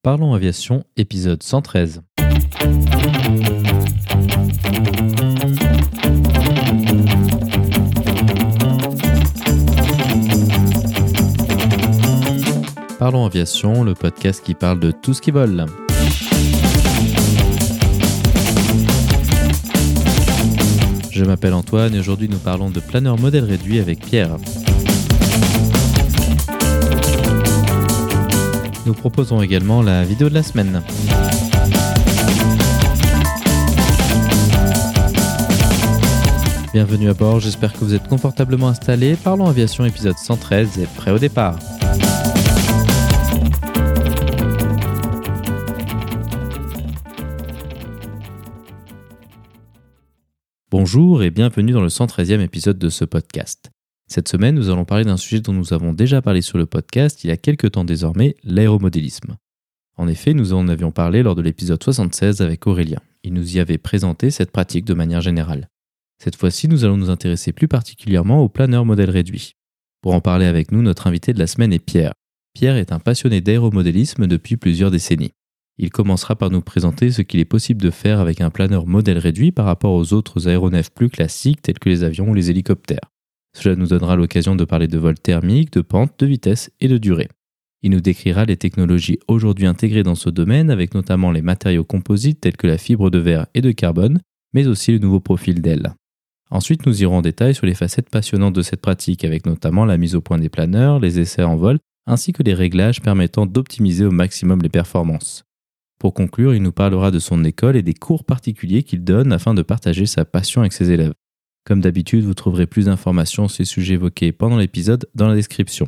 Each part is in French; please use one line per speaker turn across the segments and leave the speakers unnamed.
Parlons Aviation, épisode 113. Parlons Aviation, le podcast qui parle de tout ce qui vole. Je m'appelle Antoine et aujourd'hui nous parlons de planeur modèle réduit avec Pierre. Nous proposons également la vidéo de la semaine. Bienvenue à bord, j'espère que vous êtes confortablement installés. Parlons Aviation épisode 113 et prêt au départ. Bonjour et bienvenue dans le 113e épisode de ce podcast. Cette semaine, nous allons parler d'un sujet dont nous avons déjà parlé sur le podcast il y a quelques temps désormais, l'aéromodélisme. En effet, nous en avions parlé lors de l'épisode 76 avec Aurélien. Il nous y avait présenté cette pratique de manière générale. Cette fois-ci, nous allons nous intéresser plus particulièrement au planeur modèle réduit. Pour en parler avec nous, notre invité de la semaine est Pierre. Pierre est un passionné d'aéromodélisme depuis plusieurs décennies. Il commencera par nous présenter ce qu'il est possible de faire avec un planeur modèle réduit par rapport aux autres aéronefs plus classiques tels que les avions ou les hélicoptères. Cela nous donnera l'occasion de parler de vol thermique, de pente, de vitesse et de durée. Il nous décrira les technologies aujourd'hui intégrées dans ce domaine avec notamment les matériaux composites tels que la fibre de verre et de carbone, mais aussi le nouveau profil d'aile. Ensuite, nous irons en détail sur les facettes passionnantes de cette pratique avec notamment la mise au point des planeurs, les essais en vol, ainsi que les réglages permettant d'optimiser au maximum les performances. Pour conclure, il nous parlera de son école et des cours particuliers qu'il donne afin de partager sa passion avec ses élèves. Comme d'habitude, vous trouverez plus d'informations sur les sujets évoqués pendant l'épisode dans la description.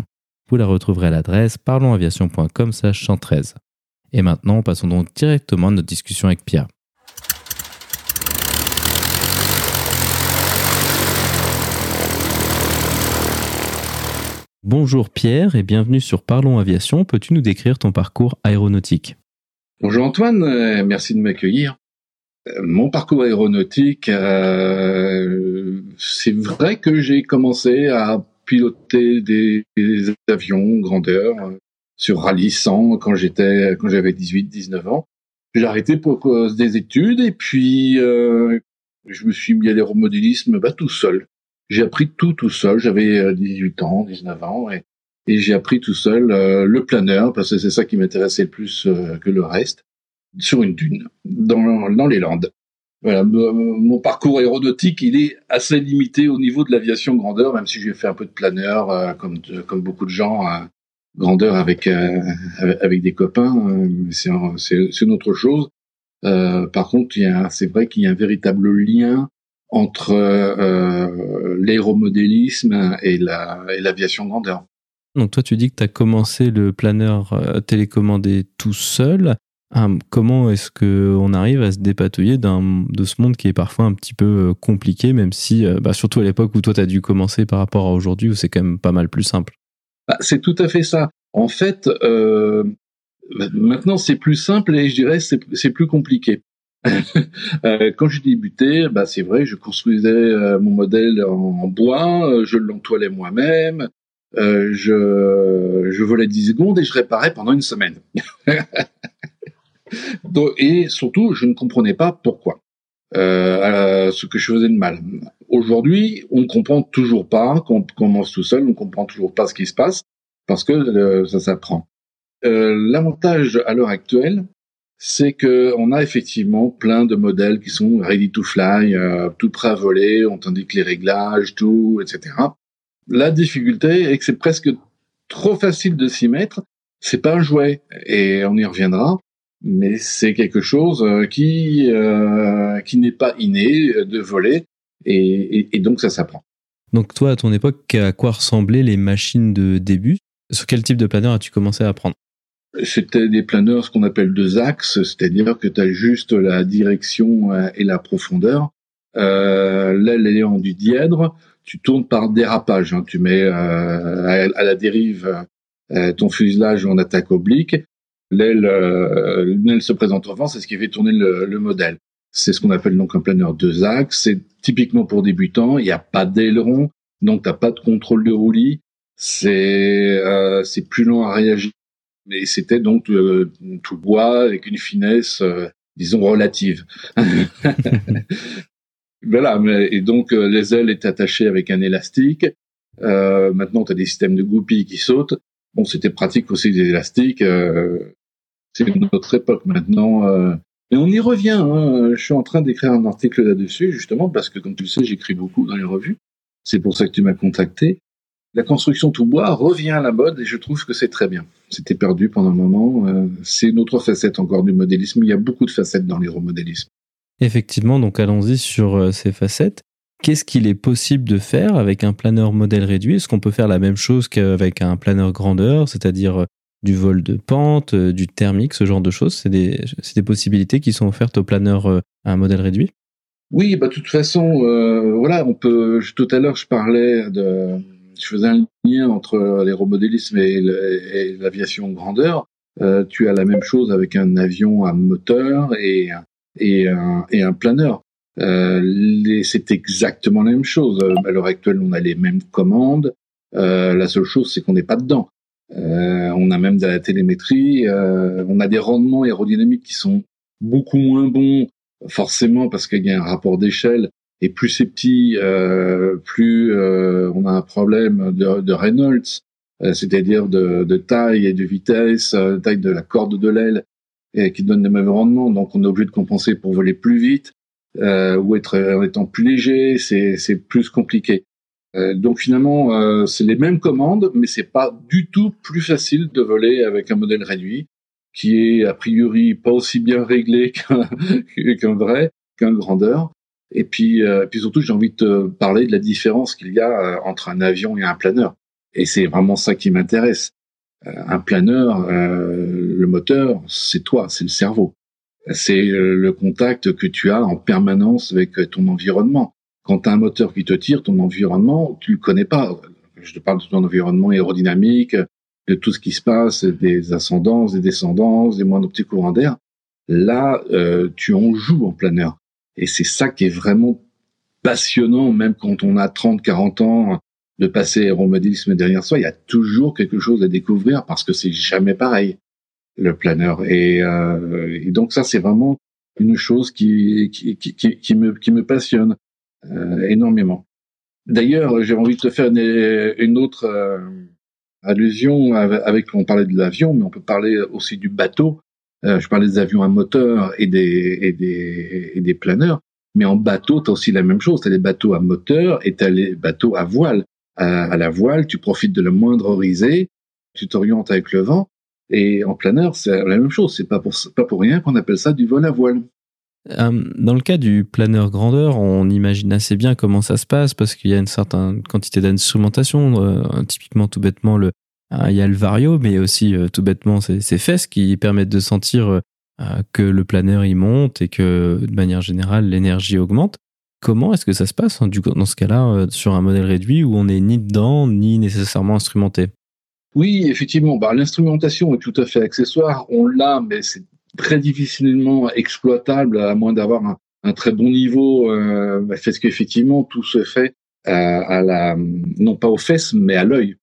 Vous la retrouverez à l'adresse parlonsaviation.com 113. Et maintenant, passons donc directement à notre discussion avec Pierre. Bonjour Pierre et bienvenue sur Parlons Aviation. Peux-tu nous décrire ton parcours aéronautique?
Bonjour Antoine, euh, merci de m'accueillir. Euh, mon parcours aéronautique, euh, c'est vrai que j'ai commencé à piloter des, avions grandeur sur rallye 100 quand j'étais quand j'avais 18 19 ans. J'ai arrêté pour cause des études et puis je me suis mis à l'aéromodélisme bah, tout seul. J'ai appris tout tout seul, j'avais 18 ans, 19 ans et j'ai appris tout seul euh, le planeur parce que c'est ça qui m'intéressait le plus euh, que le reste sur une dune dans, dans les Landes. Voilà, mon parcours aéronautique, il est assez limité au niveau de l'aviation grandeur, même si j'ai fait un peu de planeur, euh, comme, comme beaucoup de gens, grandeur avec avec des copains, c'est c'est une autre chose. par contre, c'est vrai qu'il y a un véritable lien entre l'aéromodélisme et l'aviation grandeur.
Donc toi, tu dis que tu as commencé le planeur euh, télécommandé tout seul. Hum, comment est-ce qu'on arrive à se dépatouiller de ce monde qui est parfois un petit peu euh, compliqué, même si, euh, bah, surtout à l'époque où toi, tu as dû commencer par rapport à aujourd'hui, où c'est quand même pas mal plus simple?
Bah, C'est tout à fait ça. En fait, bah, maintenant, c'est plus simple et je dirais c'est plus compliqué. quand j'ai débuté, c'est vrai, je construisais mon modèle en bois, je l'entoilais moi-même, euh, je, je volais 10 secondes et je réparais pendant une semaine. et surtout, je ne comprenais pas pourquoi. Euh, ce que je faisais de mal. Aujourd'hui, on ne comprend toujours pas, quand on commence tout seul, on ne comprend toujours pas ce qui se passe, parce que euh, ça s'apprend. Euh, L'avantage à l'heure actuelle, c'est que on a effectivement plein de modèles qui sont ready to fly, euh, tout prêt à voler, on t'indique les réglages, tout, etc. La difficulté est que c'est presque trop facile de s'y mettre. C'est pas un jouet et on y reviendra, mais c'est quelque chose euh, qui euh, qui n'est pas inné de voler et, et, donc ça s'apprend.
Donc toi, à ton époque, à quoi ressemblaient les machines de début? Sur quel type de planeur as-tu commencé à apprendre?
C'était des planeurs, ce qu'on appelle deux axes, c'est-à-dire que tu as juste la direction euh, et la profondeur. Euh, L'aile est en du dièdre tu tournes par dérapage. Hein. Tu mets euh, à, la dérive euh, ton fuselage en attaque oblique. L'aile, euh, se présente en vent, c'est ce qui fait tourner le, le modèle. C'est ce qu'on appelle donc un planeur deux axes. C'est typiquement pour débutants. Il n'y a pas d'aileron, donc t'as pas de contrôle de roulis. C'est c'est plus long à réagir mais c'était donc tout bois avec une finesse, disons relative. voilà, mais, et donc les ailes étaient attachées avec un élastique. maintenant, tu as des systèmes de goupilles qui sautent. Bon, c'était pratique aussi des élastiques. C'est une autre époque maintenant. Mais on y revient. Hein. Je suis en train d'écrire un article là-dessus, justement, parce que, comme tu le sais, j'écris beaucoup dans les revues. C'est pour ça que tu m'as contacté. La construction tout bois revient à la mode et je trouve que c'est très bien. C'était perdu pendant un moment. Euh, c'est une autre facette encore du modélisme. Il y a beaucoup de facettes dans l'aéromodélisme.
Effectivement, donc allons-y sur euh, ces facettes. Qu'est-ce qu'il est possible de faire avec un planeur modèle réduit? Est-ce qu'on peut faire la même chose qu'avec un planeur grandeur, c'est-à-dire euh, du vol de pente, du thermique, ce genre de choses C'est des, des, possibilités qui sont offertes au planeur à un modèle réduit
Oui, bah de toute façon, voilà, on peut. Tout à l'heure, je parlais de je faisais un lien entre l'aéromodélisme et l'aviation grandeur. Euh, tu as la même chose avec un avion à moteur et, et, un, et un planeur. Euh, c'est exactement la même chose. À l'heure actuelle, on a les mêmes commandes. Euh, la seule chose, c'est qu'on n'est pas dedans. Euh, on a même de la télémétrie. Euh, on a des rendements aérodynamiques qui sont beaucoup moins bons, forcément parce qu'il y a un rapport d'échelle et plus c'est petit, euh, plus euh, on a un problème de, de Reynolds, euh, c'est-à-dire de, de, taille et de vitesse, taille de la corde de l'aile, et qui donne le même rendement. Donc on est obligé de compenser pour voler plus vite ou être en étant plus léger. C'est plus compliqué. Donc finalement, c'est les mêmes commandes, mais c'est pas du tout plus facile de voler avec un modèle réduit qui est a priori pas aussi bien réglé qu'un vrai, qu'un grandeur. Et puis, euh, puis surtout, j'ai envie de te parler de la différence qu'il y a euh, entre un avion et un planeur. Et c'est vraiment ça qui m'intéresse. Euh, un planeur, le moteur, c'est toi, c'est le cerveau. C'est le contact que tu as en permanence avec ton environnement. Quand tu as un moteur qui te tire, ton environnement, tu le connais pas. Je te parle de ton environnement aérodynamique, de tout ce qui se passe, des ascendances, des descendances, des moindres petits courants d'air. Là, tu en joues en planeur. Et c'est ça qui est vraiment passionnant, même quand on a 30, 40 ans de passer aéromodélisme derrière soi, il y a toujours quelque chose à découvrir parce que c'est jamais pareil, le planeur. Et, euh, et donc ça, c'est vraiment une chose qui, qui, me, qui me passionne euh, énormément. D'ailleurs, j'ai envie de te faire une, autre euh, allusion avec, avec, on parlait de l'avion, mais on peut parler aussi du bateau. Euh, je parlais des avions à moteur et des, et des, et des planeurs. Mais en bateau, tu as aussi la même chose. Tu as bateaux à moteur et tu as les bateaux à voile. À, la voile, tu profites de la moindre risée, tu t'orientes avec le vent. Et en planeur, c'est la même chose. C'est pas pour, pas pour rien qu'on appelle ça du vol à voile.
Euh, dans le cas du planeur grandeur, on imagine assez bien comment ça se passe parce qu'il y a une certaine quantité d'instrumentation. Euh, typiquement, tout bêtement, le, il y a le vario, mais aussi euh, tout bêtement ces, fesses qui permettent de sentir que le planeur y monte et que de manière générale l'énergie augmente. Comment est-ce que ça se passe hein, dans ce cas-là sur un modèle réduit où on n'est ni dedans ni nécessairement instrumenté?
Oui, effectivement. Bah, L'instrumentation est tout à fait accessoire. On l'a, mais c'est très difficilement exploitable à moins d'avoir un, très bon niveau. Euh, parce qu'effectivement, tout se fait à la, non pas aux fesses, mais à l'œil.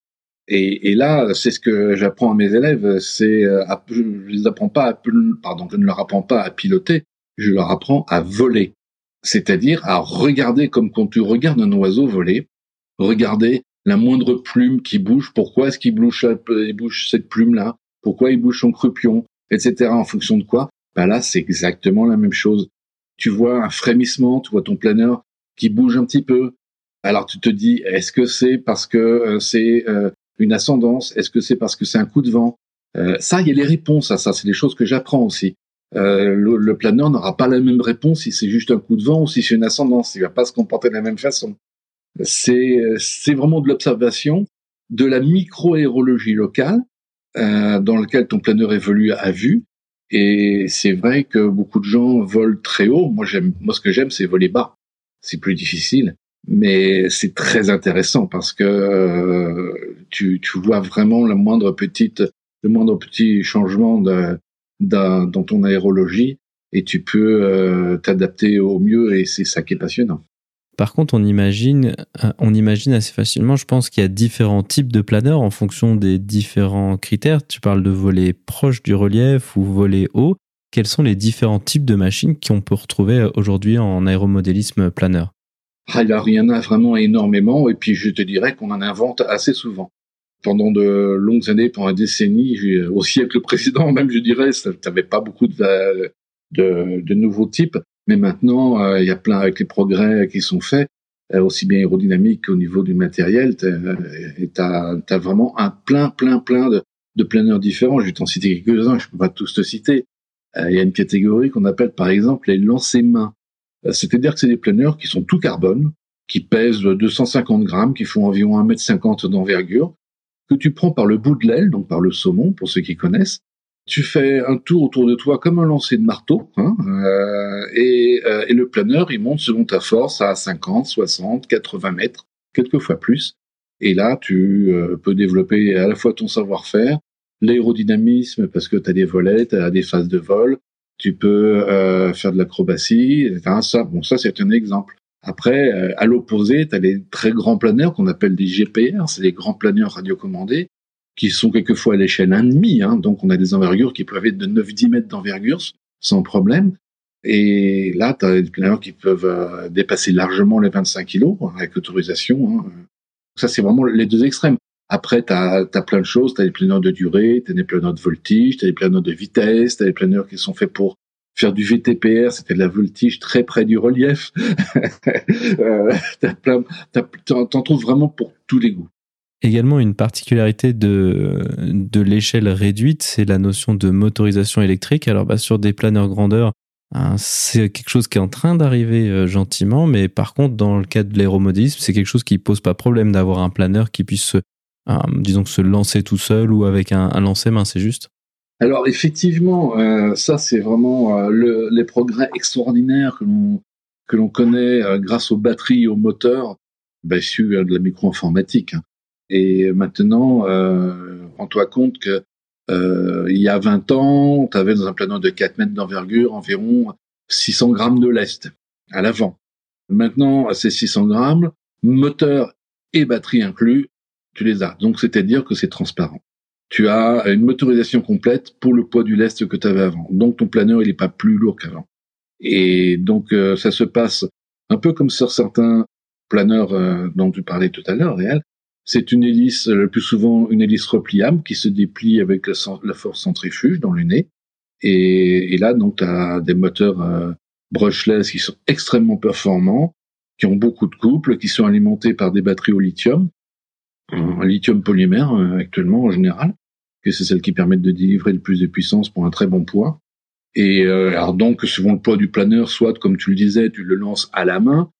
Et, et, là, c'est ce que j'apprends à mes élèves. C'est, euh, je les apprends pas à, pardon, je ne leur apprends pas à piloter. Je leur apprends à voler, c'est-à-dire à regarder comme quand tu regardes un oiseau voler, regarder la moindre plume qui bouge. Pourquoi est-ce qu'il bouge, il bouge cette plume-là Pourquoi il bouge son croupion, etc. En fonction de quoi Ben là, c'est exactement la même chose. Tu vois un frémissement, tu vois ton planeur qui bouge un petit peu. Alors tu te dis, est-ce que c'est parce que euh, c'est euh, une ascendance? Est-ce que c'est parce que c'est un coup de vent? Euh, Ça, il y a les réponses à ça. C'est des choses que j'apprends aussi. Le, planeur n'aura pas la même réponse si c'est juste un coup de vent ou si c'est une ascendance. Il va pas se comporter de la même façon. C'est c'est vraiment de l'observation, de la micro-aérologie locale euh, dans lequel ton planeur évolue à vue. Et c'est vrai que beaucoup de gens volent très haut. Moi, j'aime, moi, ce que j'aime, c'est voler bas. C'est plus difficile mais c'est très intéressant parce que euh, tu, tu, vois vraiment la moindre petite, le moindre petit changement de, dans ton aérologie et tu peux euh, t'adapter au mieux et c'est ça qui est passionnant.
Par contre, on imagine, euh, on imagine assez facilement, je pense qu'il y a différents types de planeurs en fonction des différents critères. Tu parles de volets proches du relief ou volets hauts. Quels sont les différents types de machines qu'on peut retrouver aujourd'hui en aéromodélisme planeur?
Alors, il y en a vraiment énormément, et puis je te dirais qu'on en invente assez souvent. Pendant de longues années, pendant des décennies, au siècle précédent même, je dirais, tu n'avais pas beaucoup de nouveaux types. Mais maintenant, euh, il y a plein avec les progrès qui sont faits, euh, aussi bien aérodynamiques qu'au niveau du matériel. Tu as, as, vraiment un plein, plein, plein de, de planeurs différents. Je vais t'en citer quelques-uns, je peux pas tous te citer. Euh, il y a une catégorie qu'on appelle par exemple les lancers-mains. C'est-à-dire que c'est des planeurs qui sont tout carbone, qui pèsent 250 grammes, qui font environ 1m50 d'envergure, que tu prends par le bout de l'aile, donc par le saumon, pour ceux qui connaissent, tu fais un tour autour de toi comme un lancer de marteau, hein, euh, et, euh, le planeur, il monte selon ta force à 50, 60, 80 mètres, quelquefois plus. Et là, tu euh, peux développer à la fois ton savoir-faire, l'aérodynamisme, parce que tu as des volets, tu as des phases de vol, tu peux euh, faire de l'acrobatie, enfin, ça, bon, ça c'est un exemple. Après, à l'opposé, tu as les très grands planeurs qu'on appelle des GPR, c'est des grands planeurs radiocommandés, qui sont quelquefois à l'échelle 1,5. Hein, donc on a des envergures qui peuvent être de 9-10 mètres d'envergure sans problème. Et là, tu as des planeurs qui peuvent euh, dépasser largement les 25 kilos avec autorisation. Hein. Ça, c'est vraiment les deux extrêmes. Après, tu as, plein de choses. Tu as des planeurs de durée, tu as des planeurs de voltige, tu as des planeurs de vitesse, tu as des planeurs qui sont faits pour faire du VTPR, c'était de la voltige très près du relief. euh, t'en trouves vraiment pour tous les goûts.
Également, une particularité de, de l'échelle réduite, c'est la notion de motorisation électrique. Alors, bah, sur des planeurs grandeur, hein, c'est quelque chose qui est en train d'arriver euh, gentiment, mais par contre, dans le cas de l'aéromodélisme, c'est quelque chose qui pose pas problème d'avoir un planeur qui puisse, euh, disons, se lancer tout seul ou avec un, un lancer-main, c'est juste?
Alors, effectivement, euh, ça, c'est vraiment le, les progrès extraordinaires que l'on que l'on connaît grâce aux batteries aux moteurs bah, issus de la micro-informatique. Hein. Et maintenant, euh, rends-toi compte que euh, il y a 20 ans, tu avais dans un planeur de 4 mètres d'envergure environ 600 grammes de lest à l'avant. Maintenant, ces 600 grammes, moteur et batterie inclus, tu les as. Donc, c'est-à-dire que c'est transparent. Tu as une motorisation complète pour le poids du lest que tu avais avant. Donc, ton planeur, il n'est pas plus lourd qu'avant. Et donc, euh, ça se passe un peu comme sur certains planeurs euh, dont tu parlais tout à l'heure, Réal, c'est une hélice, le plus souvent une hélice repliable qui se déplie avec la, force centrifuge dans le nez. Et, là, donc, tu as des moteurs euh, brushless qui sont extrêmement performants, qui ont beaucoup de couple, qui sont alimentés par des batteries au lithium, un lithium polymère euh, actuellement en général, que c'est celle qui permettent de délivrer le plus de puissance pour un très bon poids. Et euh, alors donc, selon le poids du planeur, soit comme tu le disais, tu le lances à la main,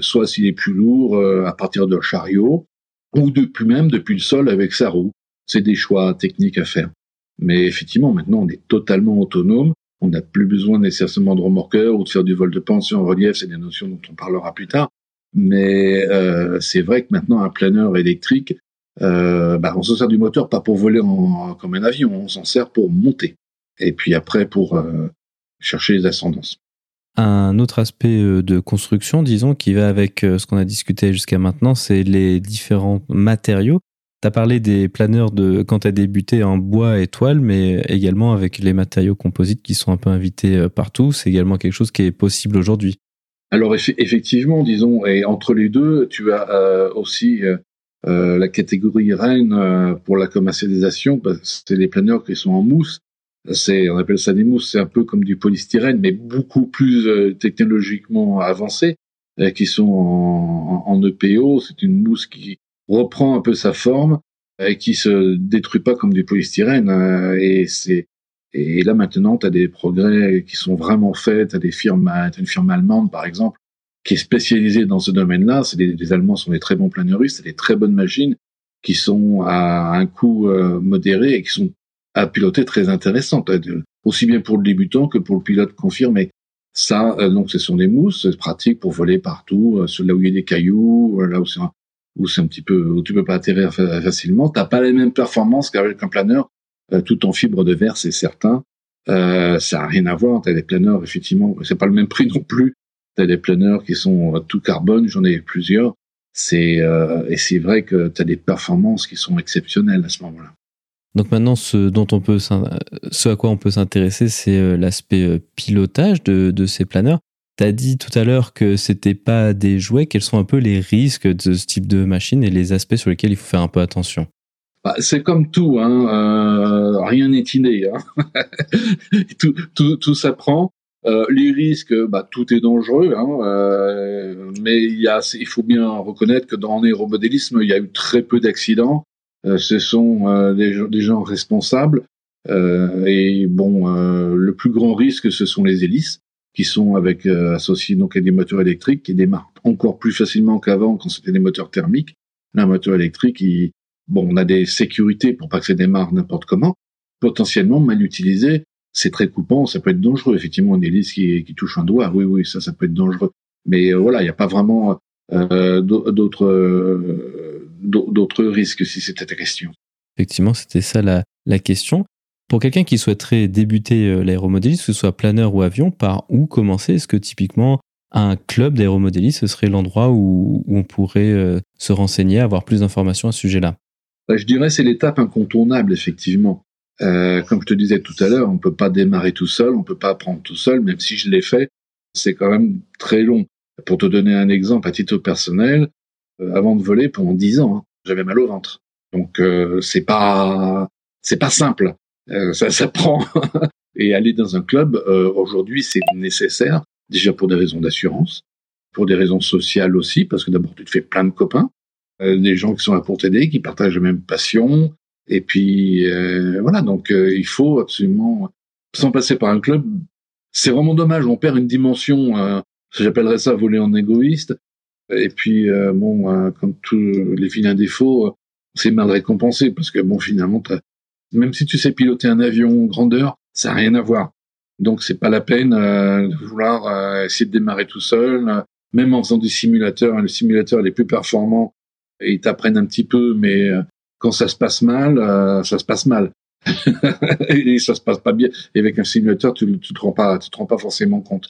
soit s'il est plus lourd, à partir d'un chariot, ou depuis même depuis le sol avec sa roue. C'est des choix techniques à faire. Mais effectivement, maintenant, on est totalement autonome. On n'a plus besoin nécessairement de remorqueur ou de faire du vol de pension en relief. C'est des notions dont on parlera plus tard. Mais euh, c'est vrai que maintenant, un planeur électrique, euh, bah, on se sert du moteur pas pour voler comme un avion, on s'en sert pour monter. Et puis après, pour euh, chercher les ascendances.
Un autre aspect euh, de construction, disons, qui va avec euh, ce qu'on a discuté jusqu'à maintenant, c'est les différents matériaux. Tu as parlé des planeurs de quand tu as débuté en bois et toile, mais également avec les matériaux composites qui sont un peu invités euh, partout. C'est également quelque chose qui est possible aujourd'hui.
Alors effectivement, disons, et entre les deux, tu as aussi la catégorie reine pour la commercialisation. c'est les planeurs qui sont en mousse c'est, on appelle ça des mousses, c'est un peu comme du polystyrène, mais beaucoup plus euh, technologiquement avancé, euh, qui sont en, EPO. C'est une mousse qui reprend un peu sa forme et qui se détruit pas comme du polystyrène. Euh, et c'est et là maintenant, tu as des progrès qui sont vraiment faits. Tu as des firmes, as une firme allemande par exemple, qui est spécialisée dans ce domaine-là. C'est des, les Allemands sont des très bons planeuristes, c'est des très bonnes machines qui sont à un coût modéré et qui sont à piloter très intéressante, aussi bien pour le débutant que pour le pilote confirmé. Ça, euh, donc, ce sont des mousses, c'est pratique pour voler partout, euh, là où il y a des cailloux, euh, là où c'est un, un petit peu où tu peux pas atterrir facilement. T'as pas les mêmes performances qu'avec un planeur, tout en fibre de verre, c'est certain. ça a rien à voir. T'as des planeurs, effectivement, c'est pas le même prix non plus tu as des planeurs qui sont tout carbone, j'en ai plusieurs. C'est et c'est vrai que tu as des performances qui sont exceptionnelles à ce moment-là.
Donc maintenant, ce dont on peut, ce à quoi on peut s'intéresser, c'est l'aspect pilotage de, ces planeurs. Tu as dit tout à l'heure que c'était pas des jouets. Quels sont un peu les risques de ce type de machine et les aspects sur lesquels il faut faire un peu attention?
Bah, C'est comme tout, hein, euh, rien n'est inné. Hein. tout, tout, tout s'apprend. Euh, les risques, bah, tout est dangereux, hein, euh, mais il faut bien reconnaître que dans l'aéromodélisme, il y a eu très peu d'accidents. Euh, ce sont euh, des, des, gens responsables. Euh, et bon, le plus grand risque, ce sont les hélices qui sont avec associés donc à des moteurs électriques qui démarrent encore plus facilement qu'avant quand c'était des moteurs thermiques. un moteur électrique, il, bon, on a des sécurités pour pas que ça démarre n'importe comment. Potentiellement mal utilisé, c'est très coupant, ça peut être dangereux. Effectivement, une hélice qui, qui touche un doigt, oui, oui, ça, ça peut être dangereux. Mais euh, voilà, il n'y a pas vraiment euh, d'autres euh, d'autres risques si c'était ta question.
Effectivement, c'était ça la, la question. Pour quelqu'un qui souhaiterait débuter euh, l'aéromodélisme, que ce soit planeur ou avion, par où commencer? Est-ce que typiquement un club d'aéromodélisme, ce serait l'endroit où, on pourrait euh, se renseigner, avoir plus d'informations à ce sujet-là?
Bah, Je dirais c'est l'étape incontournable, effectivement. Euh, comme je te disais tout à l'heure, on ne peut pas démarrer tout seul, on ne peut pas apprendre tout seul, même si je l'ai fait, c'est quand même très long. Pour te donner un exemple à titre personnel, avant de voler pendant dix ans, hein, j'avais mal au ventre. Donc c'est pas c'est pas simple. Euh, ça s'apprend. et aller dans un club, euh, aujourd'hui, c'est nécessaire, déjà pour des raisons d'assurance, pour des raisons sociales aussi, parce que d'abord, tu te fais plein de copains, euh, des gens qui sont là pour t'aider, qui partagent la même passion. Et puis, voilà, donc il faut absolument, sans passer par un club, c'est vraiment dommage, on perd une dimension, j'appellerais ça voler en égoïste. Et puis, bon, comme tous les vilains défauts, c'est mal récompensé, parce que bon, finalement, même si tu sais piloter un avion grandeur, ça n'a rien à voir. Donc c'est pas la peine euh, de vouloir euh, essayer de démarrer tout seul. Même en faisant du simulateur, le simulateur est plus performant et ils t'apprennent un petit peu, mais euh, quand ça se passe mal, ça se passe mal. et ça se passe pas bien. Et avec un simulateur, tu, tu te tu te rends pas forcément compte.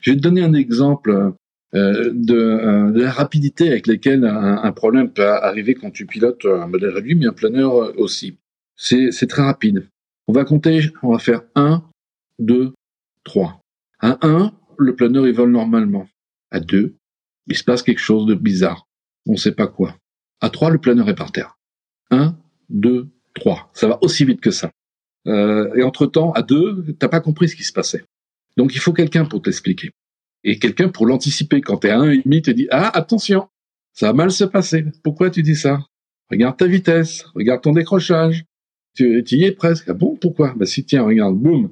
Je vais te donner un exemple de, de, la rapidité avec laquelle un, un, problème peut arriver quand tu pilotes un modèle réduit, mais un planeur aussi. C'est très rapide. On va compter, on va faire 1, 2, 3. À 1, le planeur il vole normalement. À 2, il se passe quelque chose de bizarre. On ne sait pas quoi. À 3, le planeur est par terre. 1, 2, 3. Ça va aussi vite que ça. Euh, et entre-temps, à 2, t'as pas compris ce qui se passait. Donc il faut quelqu'un pour t'expliquer. Et quelqu'un pour l'anticiper. Quand t'es à 1,5, te dit, ah, attention, ça va mal se passer. Pourquoi tu dis ça? Regarde ta vitesse, regarde ton décrochage, tu, y es presque. Ah bon, pourquoi? Bah si, tiens, regarde, boum.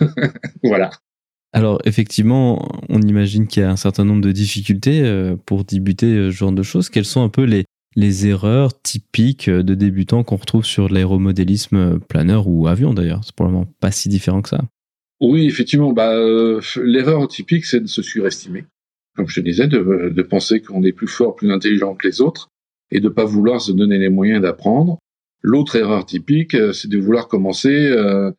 voilà.
Alors effectivement, on imagine qu'il y a un certain nombre de difficultés euh, pour débuter euh, ce genre de choses. Quelles sont un peu les, les erreurs typiques de débutants qu'on retrouve sur l'aéromodélisme planeur ou avion d'ailleurs? C'est probablement pas si différent que ça.
Oui, effectivement. Bah, euh, l'erreur typique, c'est de se surestimer. Comme je te disais, de, de penser qu'on est plus fort, plus intelligent que les autres et de pas vouloir se donner les moyens d'apprendre L'autre erreur typique, euh, c'est de vouloir commencer euh,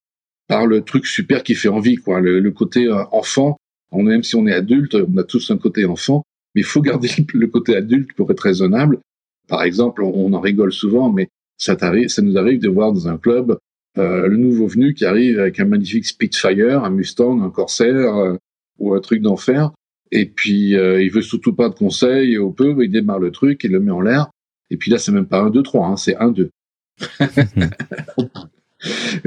par le truc super qui fait envie, quoi, le, côté euh, enfant. On, même si on est adulte, on a tous un côté enfant, mais il faut garder le côté adulte pour être raisonnable. Par exemple, on, en rigole souvent, mais ça, ça nous arrive de voir dans un club le nouveau venu qui arrive avec un magnifique Spitfire, un Mustang, un Corsair ou un truc d'enfer, et puis il veut surtout pas de conseils, au peu, il démarre le truc, il le met en l'air, et puis là c'est même pas un 2 3, hein, c'est un 2.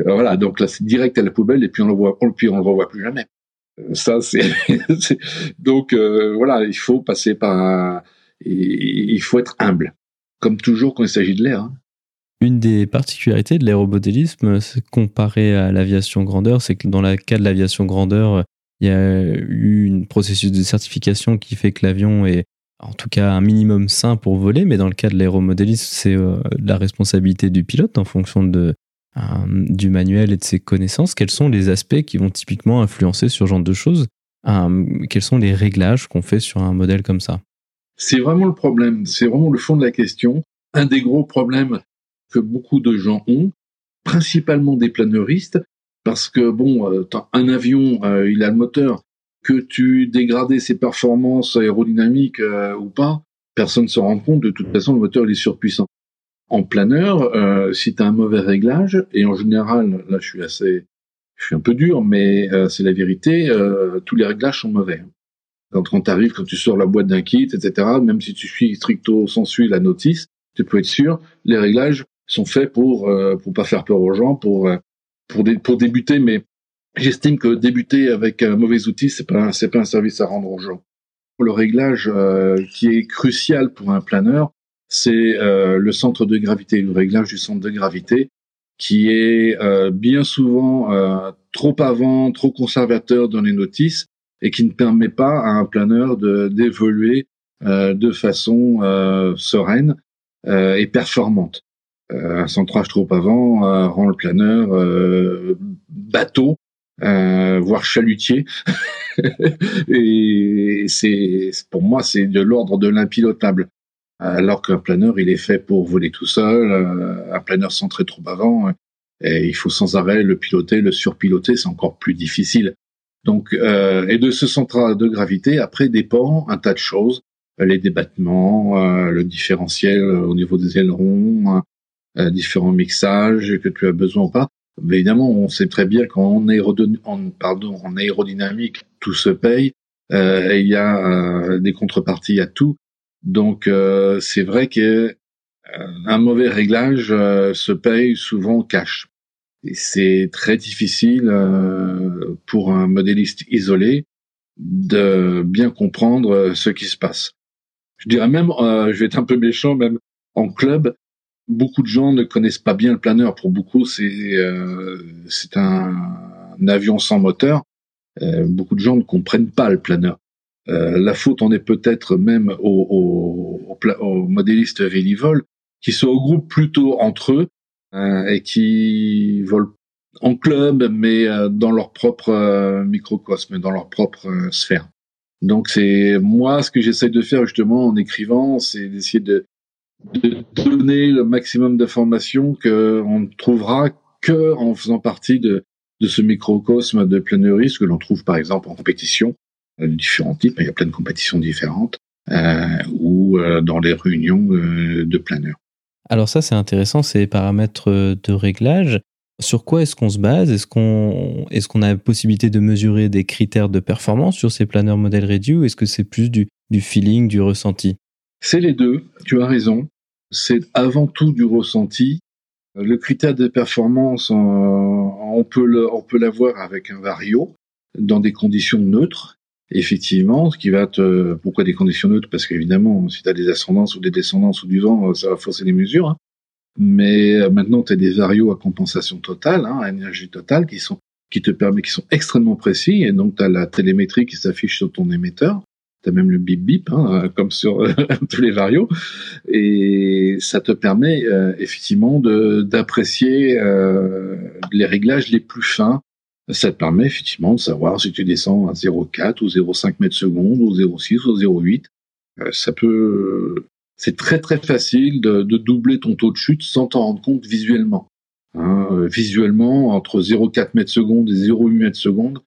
voilà, donc là c'est direct à la poubelle et puis on le voit, puis on le revoit plus jamais. Euh, ça c'est donc euh, voilà, il faut passer par, il faut être humble, comme toujours quand il s'agit de l'air. Hein.
Une des particularités de l'aéromodélisme, comparé à l'aviation grandeur, c'est que dans le cas de l'aviation grandeur, il y a eu un processus de certification qui fait que l'avion est en tout cas un minimum sain pour voler, mais dans le cas de l'aéromodélisme, c'est euh, la responsabilité du pilote en fonction de, euh, du manuel et de ses connaissances. Quels sont les aspects qui vont typiquement influencer sur ce genre de choses? Euh, Quels sont les réglages qu'on fait sur un modèle comme ça?
C'est vraiment le problème, c'est vraiment le fond de la question. Un des gros problèmes que beaucoup de gens ont, principalement des planeuristes, parce que bon, un avion, il a le moteur, que tu dégradais ses performances aérodynamiques ou pas, personne ne se rend compte. De toute façon, le moteur est surpuissant. En planeur, euh, si tu as un mauvais réglage, et en général, là je suis assez, je suis un peu dur, mais euh, c'est la vérité, euh, tous les réglages sont mauvais. Quand tu arrives, quand tu sors la boîte d'un kit, etc., même si tu suis stricto sensu la notice, tu peux être sûr, les réglages sont faits pour pour pas faire peur aux gens, pour pour, pour débuter, mais j'estime que débuter avec un mauvais outil, c'est pas c'est pas un service à rendre aux gens. Le réglage qui est crucial pour un planeur, c'est euh, le centre de gravité, le réglage du centre de gravité, qui est euh, bien souvent euh, trop avant, trop conservateur dans les notices et qui ne permet pas à un planeur d'évoluer de façon sereine et performante. Un centrage trop avant rend le planeur bateau, voire chalutier. et c'est pour moi c'est de l'ordre de l'impilotable alors qu'un planeur, il est fait pour voler tout seul, euh, un planeur centré trop avant, euh, et il faut sans arrêt le piloter, le surpiloter, c'est encore plus difficile. Donc, euh, et de ce centre de gravité, après dépend un tas de choses, les débattements, le différentiel au niveau des ailerons, différents mixages que tu as besoin ou pas. Mais évidemment, on sait très bien qu'en pardon, en aérodynamique, tout se paye. il y a des contreparties à tout. Donc euh, c'est vrai que euh, un mauvais réglage euh, se paye souvent cash. Et c'est très difficile pour un modéliste isolé de bien comprendre ce qui se passe. Je dirais même, je vais être un peu méchant, même en club, beaucoup de gens ne connaissent pas bien le planeur. Pour beaucoup, c'est c'est un, avion sans moteur. beaucoup de gens ne comprennent pas le planeur. Euh, la faute en est peut-être même aux, aux, modélistes Vélivol, qui se regroupent plutôt entre eux euh, et qui volent en club, mais euh, dans leur propre microcosme, dans leur propre sphère. Donc c'est moi ce que j'essaie de faire justement en écrivant, c'est d'essayer de, de, donner le maximum d'informations qu'on ne trouvera que en faisant partie de, de ce microcosme de planeurisme que l'on trouve par exemple en compétition euh, différents types, il y a plein de compétitions différentes, euh, ou euh, dans les réunions de planeurs.
Alors ça, c'est intéressant, ces paramètres de réglage. Sur quoi est-ce qu'on se base? Est-ce qu'on est a la possibilité de mesurer des critères de performance sur ces planeurs modèles réduits ou est-ce que c'est plus du feeling, du ressenti?
C'est les deux, tu as raison. C'est avant tout du ressenti. Le critère de performance, on peut l'avoir avec un vario dans des conditions neutres effectivement, ce qui va te... Pourquoi des conditions neutres? Parce qu'évidemment, si tu as des ascendances ou des descendances ou du vent, euh, ça va forcer les mesures. Hein. Mais euh, maintenant, tu as des varios à compensation totale, hein, à énergie totale, qui sont qui te permet, qui sont extrêmement précis, et donc tu as la télémétrie qui s'affiche sur ton émetteur, tu as même le bip bip, hein, comme sur tous les varios, et ça te permet euh, effectivement d'apprécier les réglages les plus fins ça te permet effectivement de savoir si tu descends à 0,4 ou 0,5 mètres secondes ou 0,6 ou 0,8. Euh, ça peut, c'est très très facile de, de, doubler ton taux de chute sans t'en rendre compte visuellement. Hein, euh, visuellement, entre 0,4 mètres secondes et 0,8 mètres secondes,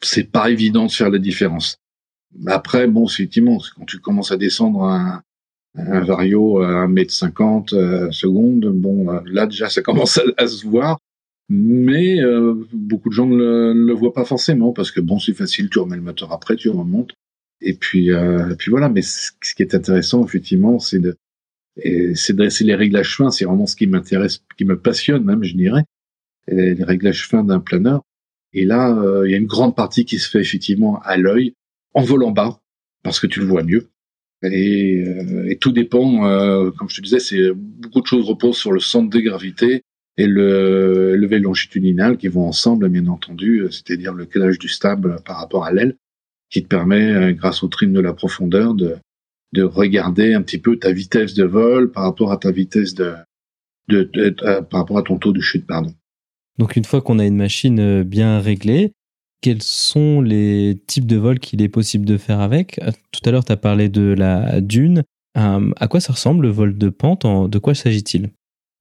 c'est pas évident de faire la différence. Après, bon, effectivement, quand tu commences à descendre un, un vario à 1 mètre 50 euh, secondes, bon, là déjà ça commence à se voir mais euh, beaucoup de gens ne le, voient pas forcément parce que bon, c'est facile, tu remets le moteur après, tu remontes, et puis, euh, puis voilà. Mais ce qui est intéressant, effectivement, c'est de, c'est dresser les réglages fins. C'est vraiment ce qui m'intéresse, qui me passionne même, je dirais, les réglages fins d'un planeur. Et là, euh, il y a une grande partie qui se fait effectivement à l'œil, en volant bas, parce que tu le vois mieux. Et, et tout dépend, comme je te disais, c'est beaucoup de choses reposent sur le centre de gravité, et le levé longitudinal qui vont ensemble, bien entendu, euh, c'est-à-dire le calage du stable par rapport à l'aile, qui te permet, euh, grâce au trine de la profondeur, de, de regarder un petit peu ta vitesse de vol par rapport à ta vitesse de, euh, par rapport à ton taux de chute, pardon.
Donc une fois qu'on a une machine bien réglée, quels sont les types de vols qu'il est possible de faire avec Tout à l'heure, tu as parlé de la dune. à quoi ça ressemble le vol de pente De quoi s'agit-il?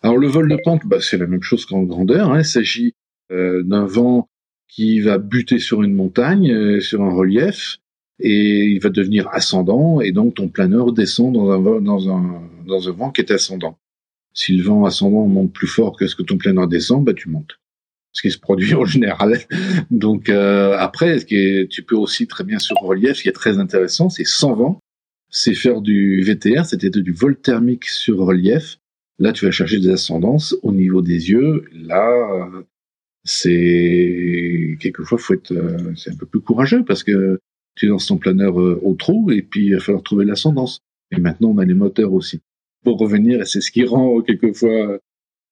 Alors le vol de pente, bah, c'est la même chose qu'en grandeur. Hein. Il s'agit euh, d'un vent qui va buter sur une montagne, sur un relief, et il va devenir ascendant, et donc ton planeur descend dans un, dans un, dans un vent qui est ascendant. Si le vent ascendant monte plus fort que ce que ton planeur descend, bah tu montes. Ce qui se produit en général. Donc euh, après, ce qui est, tu peux aussi très bien sur relief, ce qui est très intéressant, c'est sans vent, c'est faire du VTR, c'était du vol thermique sur relief. Là, tu vas chercher des ascendances au niveau des yeux. Là, c'est quelquefois faut être, euh, c'est un peu plus courageux parce que tu lances ton planeur euh, au trou et puis il va falloir trouver l'ascendance. Et maintenant, on a les moteurs aussi pour revenir, et c'est ce qui rend quelquefois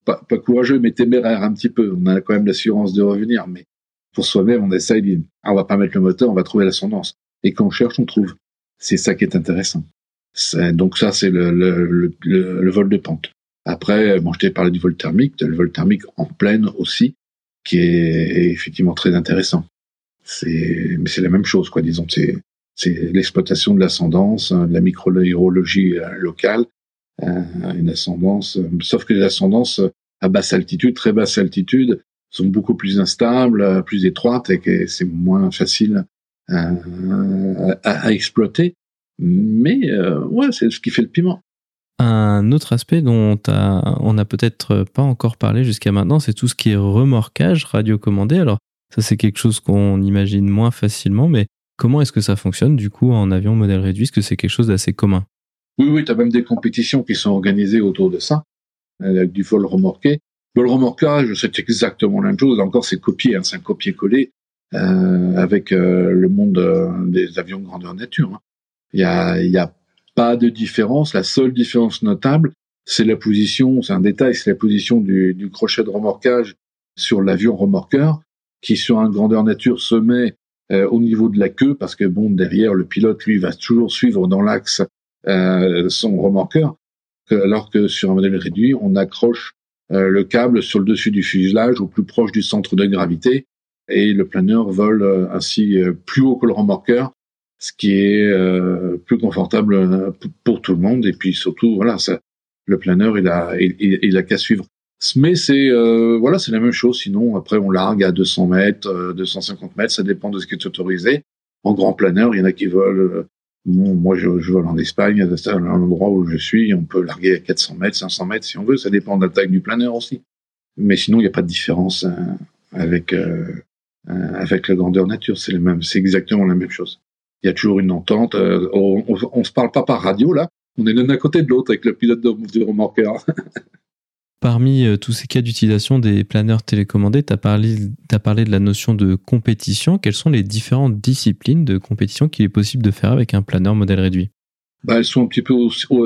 pas, courageux, mais téméraire un petit peu. On a quand même l'assurance de revenir, mais pour soi-même, on essaye, on va pas mettre le moteur, on va trouver l'ascendance. Et quand on cherche, on trouve. C'est ça qui est intéressant. donc ça, c'est le, vol de pente. Après, bon, je t'ai parlé du vol thermique, le vol thermique en pleine aussi, qui est effectivement très intéressant. C'est, mais c'est la même chose, quoi. Disons, c'est, c'est l'exploitation de l'ascendance, de la microhydrologie euh, locale, une ascendance, euh, sauf que les ascendances à basse altitude, très basse altitude, sont beaucoup plus instables, plus étroites et c'est moins facile à, exploiter. Mais ouais, c'est ce qui fait le piment.
Un autre aspect dont on n'a peut-être pas encore parlé jusqu'à maintenant, c'est tout ce qui est remorquage radiocommandé. Alors ça, c'est quelque chose qu'on imagine moins facilement, mais comment est-ce que ça fonctionne du coup en avion modèle réduit? Est-ce que c'est quelque chose d'assez commun?
Oui, oui, tu as même des compétitions qui sont organisées autour de ça, avec du vol remorqué. Le remorquage, c'est exactement la même chose. Encore, c'est copié, hein, c'est un copier-coller euh, avec euh, le monde euh, des avions grandeur nature. Hein. Il hein. y, a, pas de différence. La seule différence notable, c'est la position, c'est un détail, c'est la position du, du, crochet de remorquage sur l'avion remorqueur, qui sur un grandeur nature se met au niveau de la queue, parce que bon, derrière, le pilote, lui, va toujours suivre dans l'axe euh, son remorqueur, alors que sur un modèle réduit, on accroche euh, le câble sur le dessus du fuselage au plus proche du centre de gravité et le planeur vole euh, ainsi plus haut que le remorqueur, ce qui est plus confortable pour tout le monde et puis surtout voilà le planeur il a il a qu'à suivre. Mais c'est voilà c'est la même chose. Sinon après on largue à 200 mètres, 250 mètres, ça dépend de ce qui est autorisé. En grand planeur, il y en a qui volent moi, je, vole en Espagne, à l'endroit où je suis, on peut larguer à 400 mètres, 500 mètres si on veut. Ça dépend de la taille du planeur aussi. Mais sinon, il n'y a pas de différence euh, avec euh, euh, avec la grandeur nature. C'est exactement la même chose. Il y a toujours une entente. on, on, se parle pas par radio là. On est l'un à côté de l'autre avec le pilote de, du remorqueur.
Parmi euh, tous ces cas d'utilisation des planeurs télécommandés, tu as, parlé, de la notion de compétition. Quelles sont les différentes disciplines de compétition qu'il est possible de faire avec un planeur modèle réduit?
Bah, elles sont un petit peu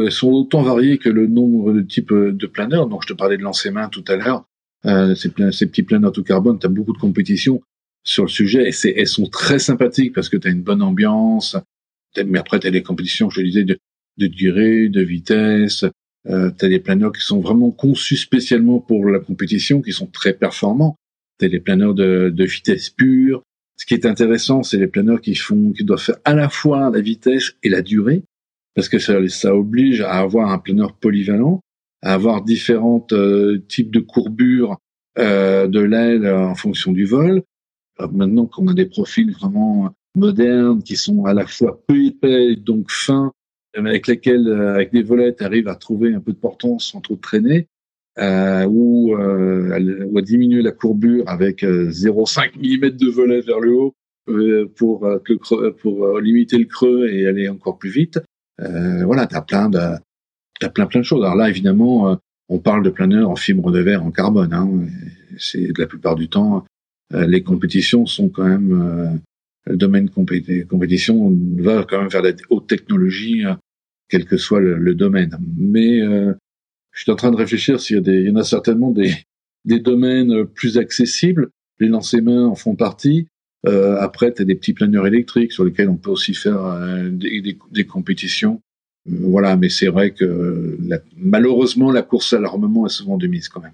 elles sont autant variées que le nombre de types de planeurs. Donc je te parlais de lancer main tout à l'heure. Euh, ces, ces, petits planeurs tout carbone, tu as beaucoup de compétition sur le sujet et elles sont très sympathiques parce que tu as une bonne ambiance. Mais après, tu as des compétitions, je te disais, de, de durée, de vitesse, euh, tu as des planeurs qui sont vraiment conçus spécialement pour la compétition, qui sont très performants. Tu as des planeurs de, de, vitesse pure. Ce qui est intéressant, c'est les planeurs qui font, qui doivent faire à la fois la vitesse et la durée, parce que ça, ça oblige à avoir un planeur polyvalent, à avoir différents euh, types de courbures euh, de l'aile en fonction du vol. maintenant qu'on a des profils vraiment modernes, qui sont à la fois peu épais, donc fins, avec lesquels, euh, avec des volettes, arrive à trouver un peu de portance sans trop traîner, euh, ou, euh, à diminuer la courbure avec 0,5 euh, mm de volet vers le haut euh, pour, limiter le creux et aller encore plus vite. voilà, t'as plein de plein plein de choses. Alors là, évidemment, on parle de planeurs en fibre de verre en carbone. Hein, c'est la plupart du temps, les compétitions sont quand même le domaine compétition va quand même vers la haute technologie quel que soit le, domaine. Mais euh, je suis en train de réfléchir s'il y a des, il y en a certainement des, des domaines plus accessibles. Les lancers mains en font partie. Euh, après, tu as des petits planeurs électriques sur lesquels on peut aussi faire euh, des, des, compétitions. Euh, voilà, mais c'est vrai que malheureusement, la course à l'armement est souvent de mise quand même.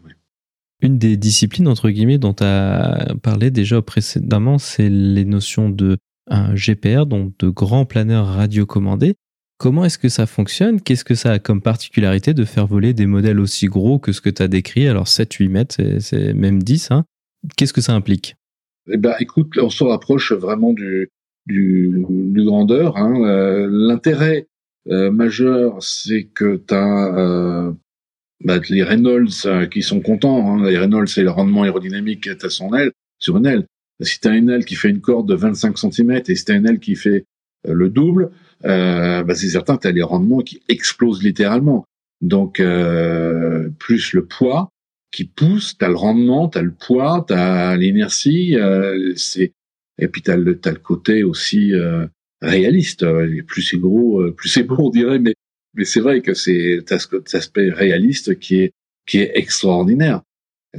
Une des disciplines, entre guillemets, dont tu as parlé déjà précédemment, c'est les notions de un GPR, donc de grands planeurs radiocommandés. Comment est-ce que ça fonctionne? Qu'est-ce que ça a comme particularité de faire voler des modèles aussi gros que ce que tu as décrit? Alors 7-8 mètres, c'est même 10. Hein Qu'est-ce que ça implique?
Eh ben, écoute, on se rapproche vraiment du, du, du grandeur. Hein. Euh, l'intérêt euh, majeur, c'est que tu as euh, bah, les Reynolds qui sont contents. Hein. Les Reynolds, c'est le rendement aérodynamique à son aile, sur une aile. Si tu as une aile qui fait une corde de 25 cm et si tu as une aile qui fait le double, bah, c'est certain tu as les rendements qui explosent littéralement. Donc, plus le poids qui pousse, tu as le rendement, tu as le poids, tu as l'inertie. c'est et puis t'as le as le côté aussi euh, réaliste. Plus c'est gros, euh, plus c'est beau, on dirait. Mais mais c'est vrai que c'est cet aspect réaliste qui est qui est extraordinaire.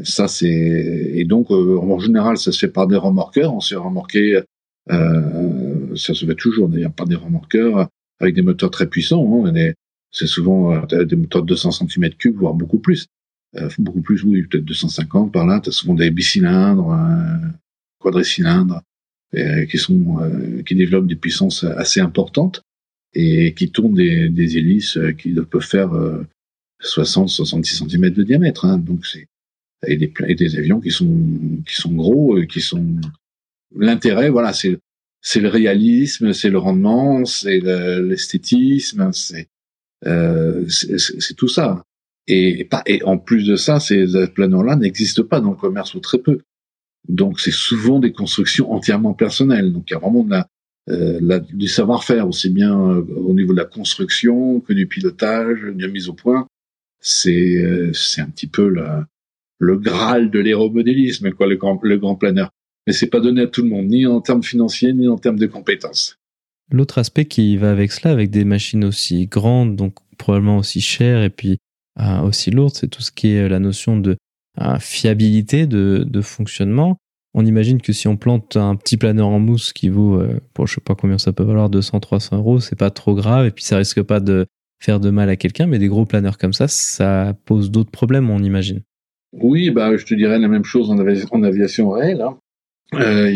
Ça c'est et donc euh, en général ça se fait par des remorqueurs. On s'est remorqué, euh, ça se fait toujours d'ailleurs par des remorqueurs avec des moteurs très puissants. Hein. C'est souvent des moteurs de 200 cm3 voire beaucoup plus. beaucoup plus, oui, peut-être 250 par là. T'as souvent des bicylindres, quadricylindres. Euh, qui sont euh, qui développent des puissances assez importantes et qui tournent des, des hélices euh, qui peuvent faire 60-66 cm de diamètre. Hein. Donc c'est et des, et des avions qui sont qui sont gros, qui sont l'intérêt. Voilà, c'est c'est le réalisme, c'est le rendement, c'est l'esthétisme, c'est euh, c'est tout ça. Et, et en plus de ça, ces planeurs-là n'existent pas dans le commerce ou très peu. Donc c'est souvent des constructions entièrement personnelles. Donc il y a vraiment de la, euh, du savoir-faire aussi bien euh, au niveau de la construction que du pilotage, de la mise au point. C'est euh, un petit peu le graal de l'aéromodélisme, quoi, le grand, planeur. Mais c'est pas donné à tout le monde, ni en termes financiers, ni en termes de compétences.
L'autre aspect qui va avec cela, avec des machines aussi grandes, donc probablement aussi chères et puis aussi lourdes, c'est tout ce qui est la notion de fiabilité de, fonctionnement. On imagine que si on plante un petit planeur en mousse qui vaut, euh, pour je sais pas combien ça peut valoir, 200, 300 euros, c'est pas trop grave et puis ça risque pas de faire de mal à quelqu'un, mais des gros planeurs comme ça, ça pose d'autres problèmes, on imagine.
Oui, bah, je te dirais la même chose en, aviation réelle. Hein. Euh, il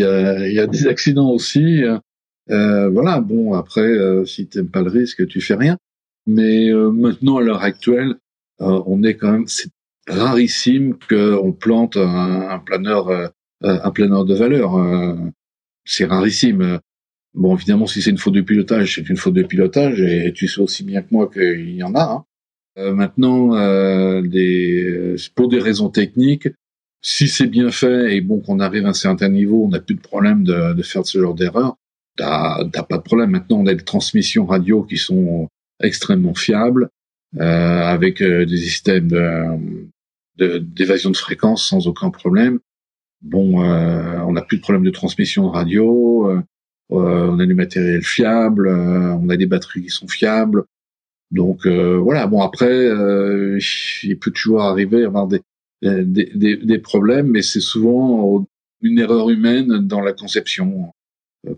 y, a, des accidents aussi. Euh, voilà, bon, après, euh, si tu pas le risque, tu fais rien. Mais maintenant, à l'heure actuelle, on est quand même, c'est rarissime qu'on plante un, planeur un planeur de valeur. Euh, c'est rarissime. Bon, évidemment, si c'est une faute de pilotage, c'est une faute de pilotage, et tu sais aussi bien que moi qu'il y en a. Hein. Euh, maintenant, euh, des, pour des raisons techniques, si c'est bien fait et bon qu'on arrive à un certain niveau, on n'a plus de problème de, de faire ce genre d'erreur. T'as pas de problème. Maintenant, on a des transmissions radio qui sont extrêmement fiables, euh, avec des systèmes de, d'évasion de, fréquence sans aucun problème. Bon, euh, on n'a plus de problème de transmission radio, euh, euh, on a du matériel fiable, on a des batteries qui sont fiables. Donc voilà. Bon après, il peut toujours arriver à avoir des, des, des, des problèmes, mais c'est souvent une erreur humaine dans la conception.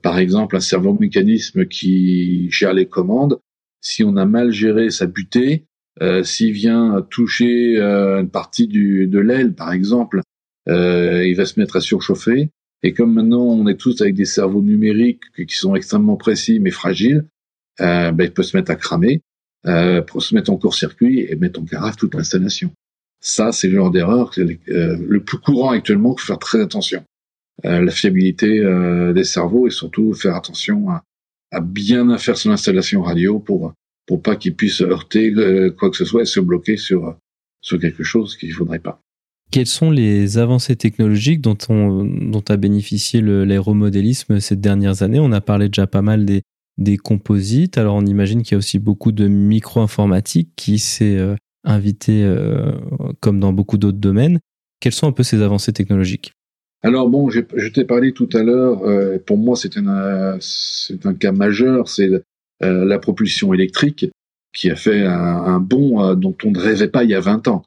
Par exemple, un servo-mécanisme qui gère les commandes, si on a mal géré sa butée, euh, s'il vient toucher euh, une partie du, de l'aile, par exemple, il va se mettre à surchauffer. Et comme maintenant on est tous avec des cerveaux numériques qui sont extrêmement précis mais fragiles, ben, il peut se mettre à cramer, pour se mettre en court-circuit et mettre en carafe toute l'installation. Ça, c'est le genre d'erreur le plus courant actuellement. Il faut faire très attention. la fiabilité des cerveaux et surtout faire attention à, à bien faire son installation radio pour pour pas qu'ils puissent heurter euh, quoi que ce soit et se bloquer sur sur quelque chose qu'il faudrait pas.
Quelles sont les avancées technologiques dont, on, dont a bénéficié l'aéromodélisme ces dernières années? On a parlé déjà pas mal des, composites. Alors on imagine qu'il y a aussi beaucoup de micro-informatique qui s'est euh, invité euh, comme dans beaucoup d'autres domaines. Quelles sont un peu ces avancées technologiques?
Alors bon, je t'ai parlé tout à l'heure, euh, pour moi c'est un, cas majeur, c'est euh, la propulsion électrique qui a fait un, bond dont on ne rêvait pas il y a 20 ans.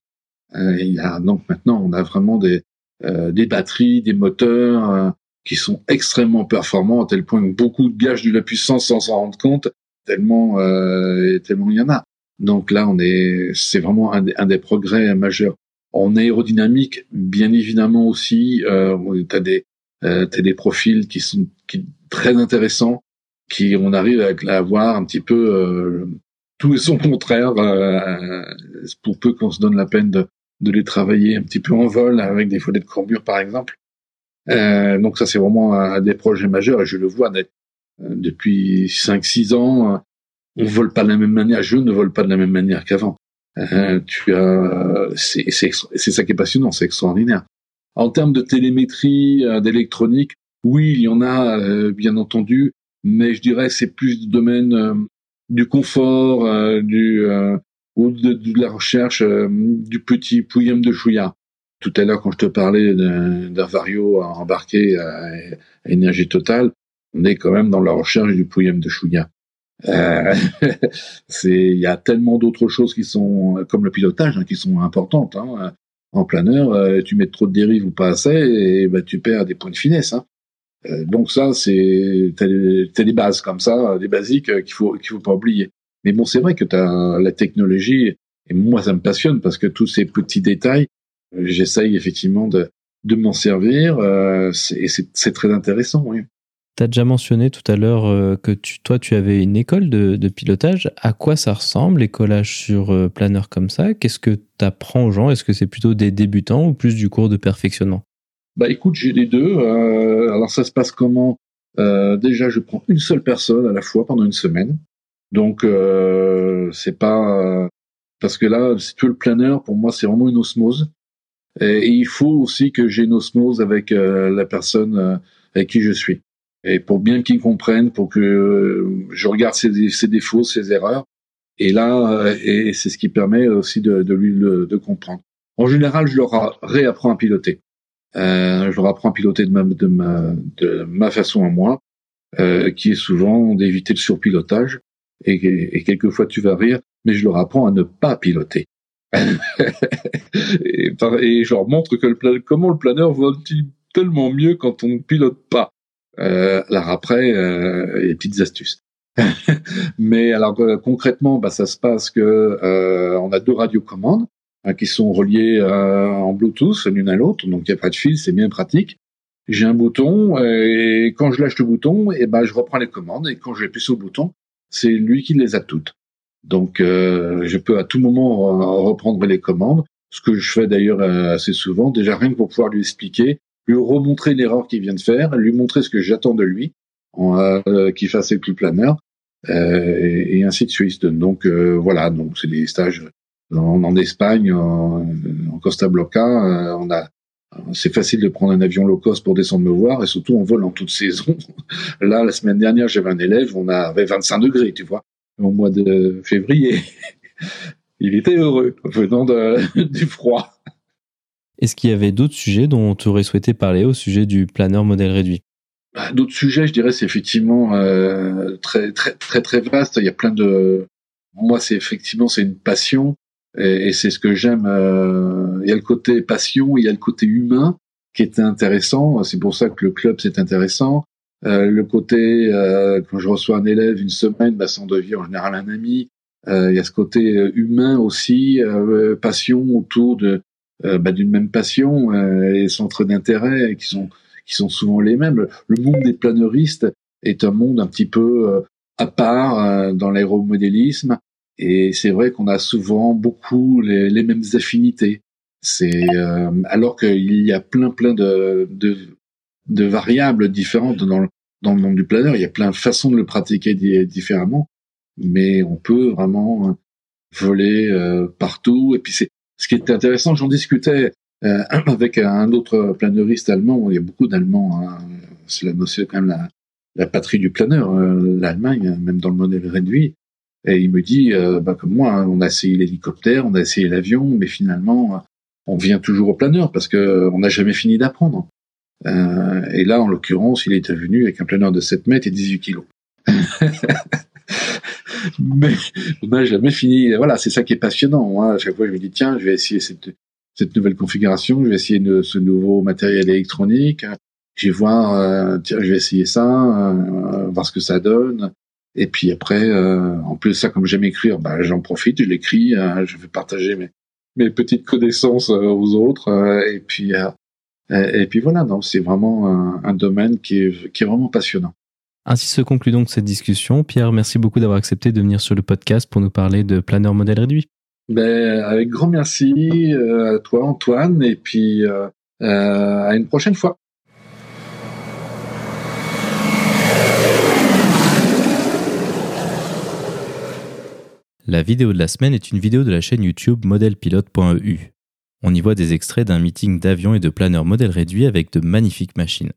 Euh, il y a, donc maintenant, on a vraiment des, des batteries, des moteurs qui sont extrêmement performants à tel point que beaucoup gagent de la puissance sans s'en rendre compte, tellement tellement il y en a. Donc là, on est, c'est vraiment un des, un des progrès majeurs. En aérodynamique, bien évidemment aussi, euh, tu des, euh, as des profils qui sont qui, très intéressants qui on arrive à, avoir un petit peu euh, tout et son contraire euh, pour peu qu'on se donne la peine de, de les travailler un petit peu en vol avec des follets de courbure par exemple. donc ça, c'est vraiment un, des projets majeurs et je le vois depuis 5-6 ans. On vole pas de la même manière. Je ne vole pas de la même manière qu'avant. tu as, c'est ça qui est passionnant, c'est extraordinaire. En termes de télémétrie, d'électronique, oui, il y en a, bien entendu, mais je dirais c'est plus le domaine du confort, euh, du euh, ou de, la recherche euh, du petit pouillum de chouïa. Tout à l'heure, quand je te parlais d'un vario embarqué à, énergie totale, on est quand même dans la recherche du pouillum de chouïa. Euh, il y a tellement d'autres choses qui sont, comme le pilotage, hein, qui sont importantes. Hein. En planeur, tu mets trop de dérive ou pas assez, et bah, tu perds des points de finesse. Hein. Euh, donc ça, c'est t'as des bases comme ça, des basiques euh, qu'il faut qu'il faut pas oublier. Mais bon, c'est vrai que t'as la technologie et moi ça me passionne parce que tous ces petits détails, euh, j'essaye effectivement de de m'en servir euh, c'est très intéressant. Oui.
Tu as déjà mentionné tout à l'heure que tu, toi, tu avais une école de, de, pilotage. À quoi ça ressemble, les collages sur planeur comme ça? Qu'est-ce que tu apprends aux gens? Est-ce que c'est plutôt des débutants ou plus du cours de perfectionnement
bah écoute, j'ai les deux. Euh, alors ça se passe comment? Euh, Déjà, je prends une seule personne à la fois pendant une semaine. Donc euh, c'est pas parce que là, si tu le planeur, pour moi, c'est vraiment une osmose. Et, il faut aussi que j'ai une osmose avec la personne avec qui je suis. Et pour bien qu'ils comprennent, pour que je regarde ses, ses, défauts, ses erreurs. Et là, et c'est ce qui permet aussi de, de lui de comprendre. En général, je leur réapprends à piloter. Euh, je leur apprends à piloter de ma, de ma, de ma façon à moi, euh, qui est souvent d'éviter le surpilotage. Et, et, quelquefois tu vas rire, mais je leur apprends à ne pas piloter. et, et, je leur montre que le comment le planeur vole-t-il tellement mieux quand on ne pilote pas? Euh, alors après, euh, des petites astuces. mais alors euh, concrètement, bah, ça se passe que euh, on a deux radiocommandes. Hein, qui sont reliés euh, en Bluetooth l'une à l'autre, donc il n'y a pas de fil, c'est bien pratique. J'ai un bouton et quand je lâche le bouton, et ben je reprends les commandes et quand j'appuie sur le bouton, c'est lui qui les a toutes. Donc euh, je peux à tout moment reprendre les commandes, ce que je fais d'ailleurs euh, assez souvent, déjà rien que pour pouvoir lui expliquer, lui remontrer l'erreur qu'il vient de faire, lui montrer ce que j'attends de lui, euh, qu'il fasse avec le planeur, et, et, ainsi de suite. Donc voilà, donc c'est des stages en, Espagne, en, Costa euh, on a c'est facile de prendre un avion low cost pour descendre me voir et surtout on vole en toute saison. Là, la semaine dernière, j'avais un élève, on avait 25 degrés, tu vois, au mois de février. Il était heureux venant de, du froid.
Est-ce qu'il y avait d'autres sujets dont tu aurais souhaité parler au sujet du planeur modèle réduit?
Bah, D'autres sujets, je dirais, c'est effectivement euh, très très très très vaste. Il y a plein de. Moi, c'est effectivement c'est une passion. Et, et c'est ce que j'aime. Euh, il y a le côté passion, il y a le côté humain qui est intéressant. C'est pour ça que le club c'est intéressant. Euh, le côté euh, quand je reçois un élève une semaine, bah, ça en devient en général un ami. Euh, il y a ce côté humain aussi, passion autour de bah, d'une même passion et centres d'intérêt qui sont qui sont souvent les mêmes. Le monde des planeuristes est un monde un petit peu à part dans l'aéromodélisme et c'est vrai qu'on a souvent beaucoup les, les mêmes affinités. C'est euh, alors qu'il y a plein plein de, de, de variables différentes dans le, dans le monde du planeur. Il y a plein de façons de le pratiquer différemment, mais on peut vraiment voler euh, partout. Et puis c'est ce qui est intéressant. J'en discutais euh, avec un autre planeuriste allemand. Il y a beaucoup d'Allemands. Hein. C'est quand même la, la patrie du planeur, l'Allemagne, même dans le modèle réduit. Et il me dit, euh, bah, comme moi, hein, on a essayé l'hélicoptère, on a essayé l'avion, mais finalement, on vient toujours au planeur parce que on n'a jamais fini d'apprendre. Euh, et là, en l'occurrence, il était venu avec un planeur de 7 mètres et 18 kilos. mais on n'a jamais fini. Voilà, c'est ça qui est passionnant. Moi, à chaque fois, je me dis, tiens, je vais essayer cette, cette nouvelle configuration, je vais essayer ce nouveau matériel électronique. Je vais voir, euh, tiens, je vais essayer ça, euh, voir ce que ça donne. Et puis après, euh, en plus ça, comme j'aime écrire, bah, j'en profite, je l'écris, euh, je vais partager mes, mes petites connaissances euh, aux autres. Euh, et puis et, puis voilà, donc c'est vraiment un, un, domaine qui est, qui est vraiment passionnant.
Ainsi se conclut donc cette discussion. Pierre, merci beaucoup d'avoir accepté de venir sur le podcast pour nous parler de planeur modèle réduit.
Ben, avec grand merci à toi Antoine et puis à une prochaine fois.
La vidéo de la semaine est une vidéo de la chaîne YouTube modelpilote.eu. On y voit des extraits d'un meeting d'avions et de planeurs modèle réduit avec de magnifiques machines.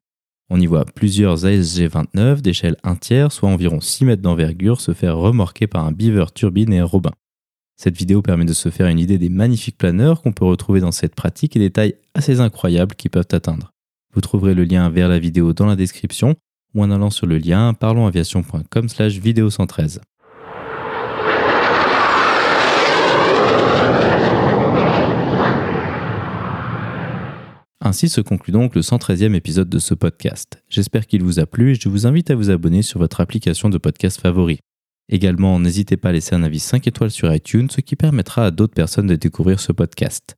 On y voit plusieurs ASG-29 d'échelle 1 tiers, soit environ 6 mètres d'envergure, se faire remorquer par un beaver turbine et un robin. Cette vidéo permet de se faire une idée des magnifiques planeurs qu'on peut retrouver dans cette pratique et des tailles assez incroyables qui peuvent atteindre. Vous trouverez le lien vers la vidéo dans la description ou en allant sur le lien parlonsaviation.com slash vidéo 113. Ainsi se conclut donc le 113e épisode de ce podcast. J'espère qu'il vous a plu et je vous invite à vous abonner sur votre application de podcast favori. Également, n'hésitez pas à laisser un avis 5 étoiles sur iTunes, ce qui permettra à d'autres personnes de découvrir ce podcast.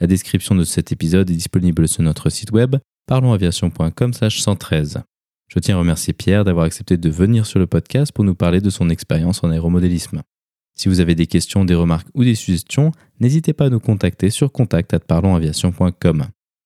La description de cet épisode est disponible sur notre site web parlonsaviation.com/113. Je tiens à remercier Pierre d'avoir accepté de venir sur le podcast pour nous parler de son expérience en aéromodélisme. Si vous avez des questions, des remarques ou des suggestions, n'hésitez pas à nous contacter sur contact@parlonsaviation.com.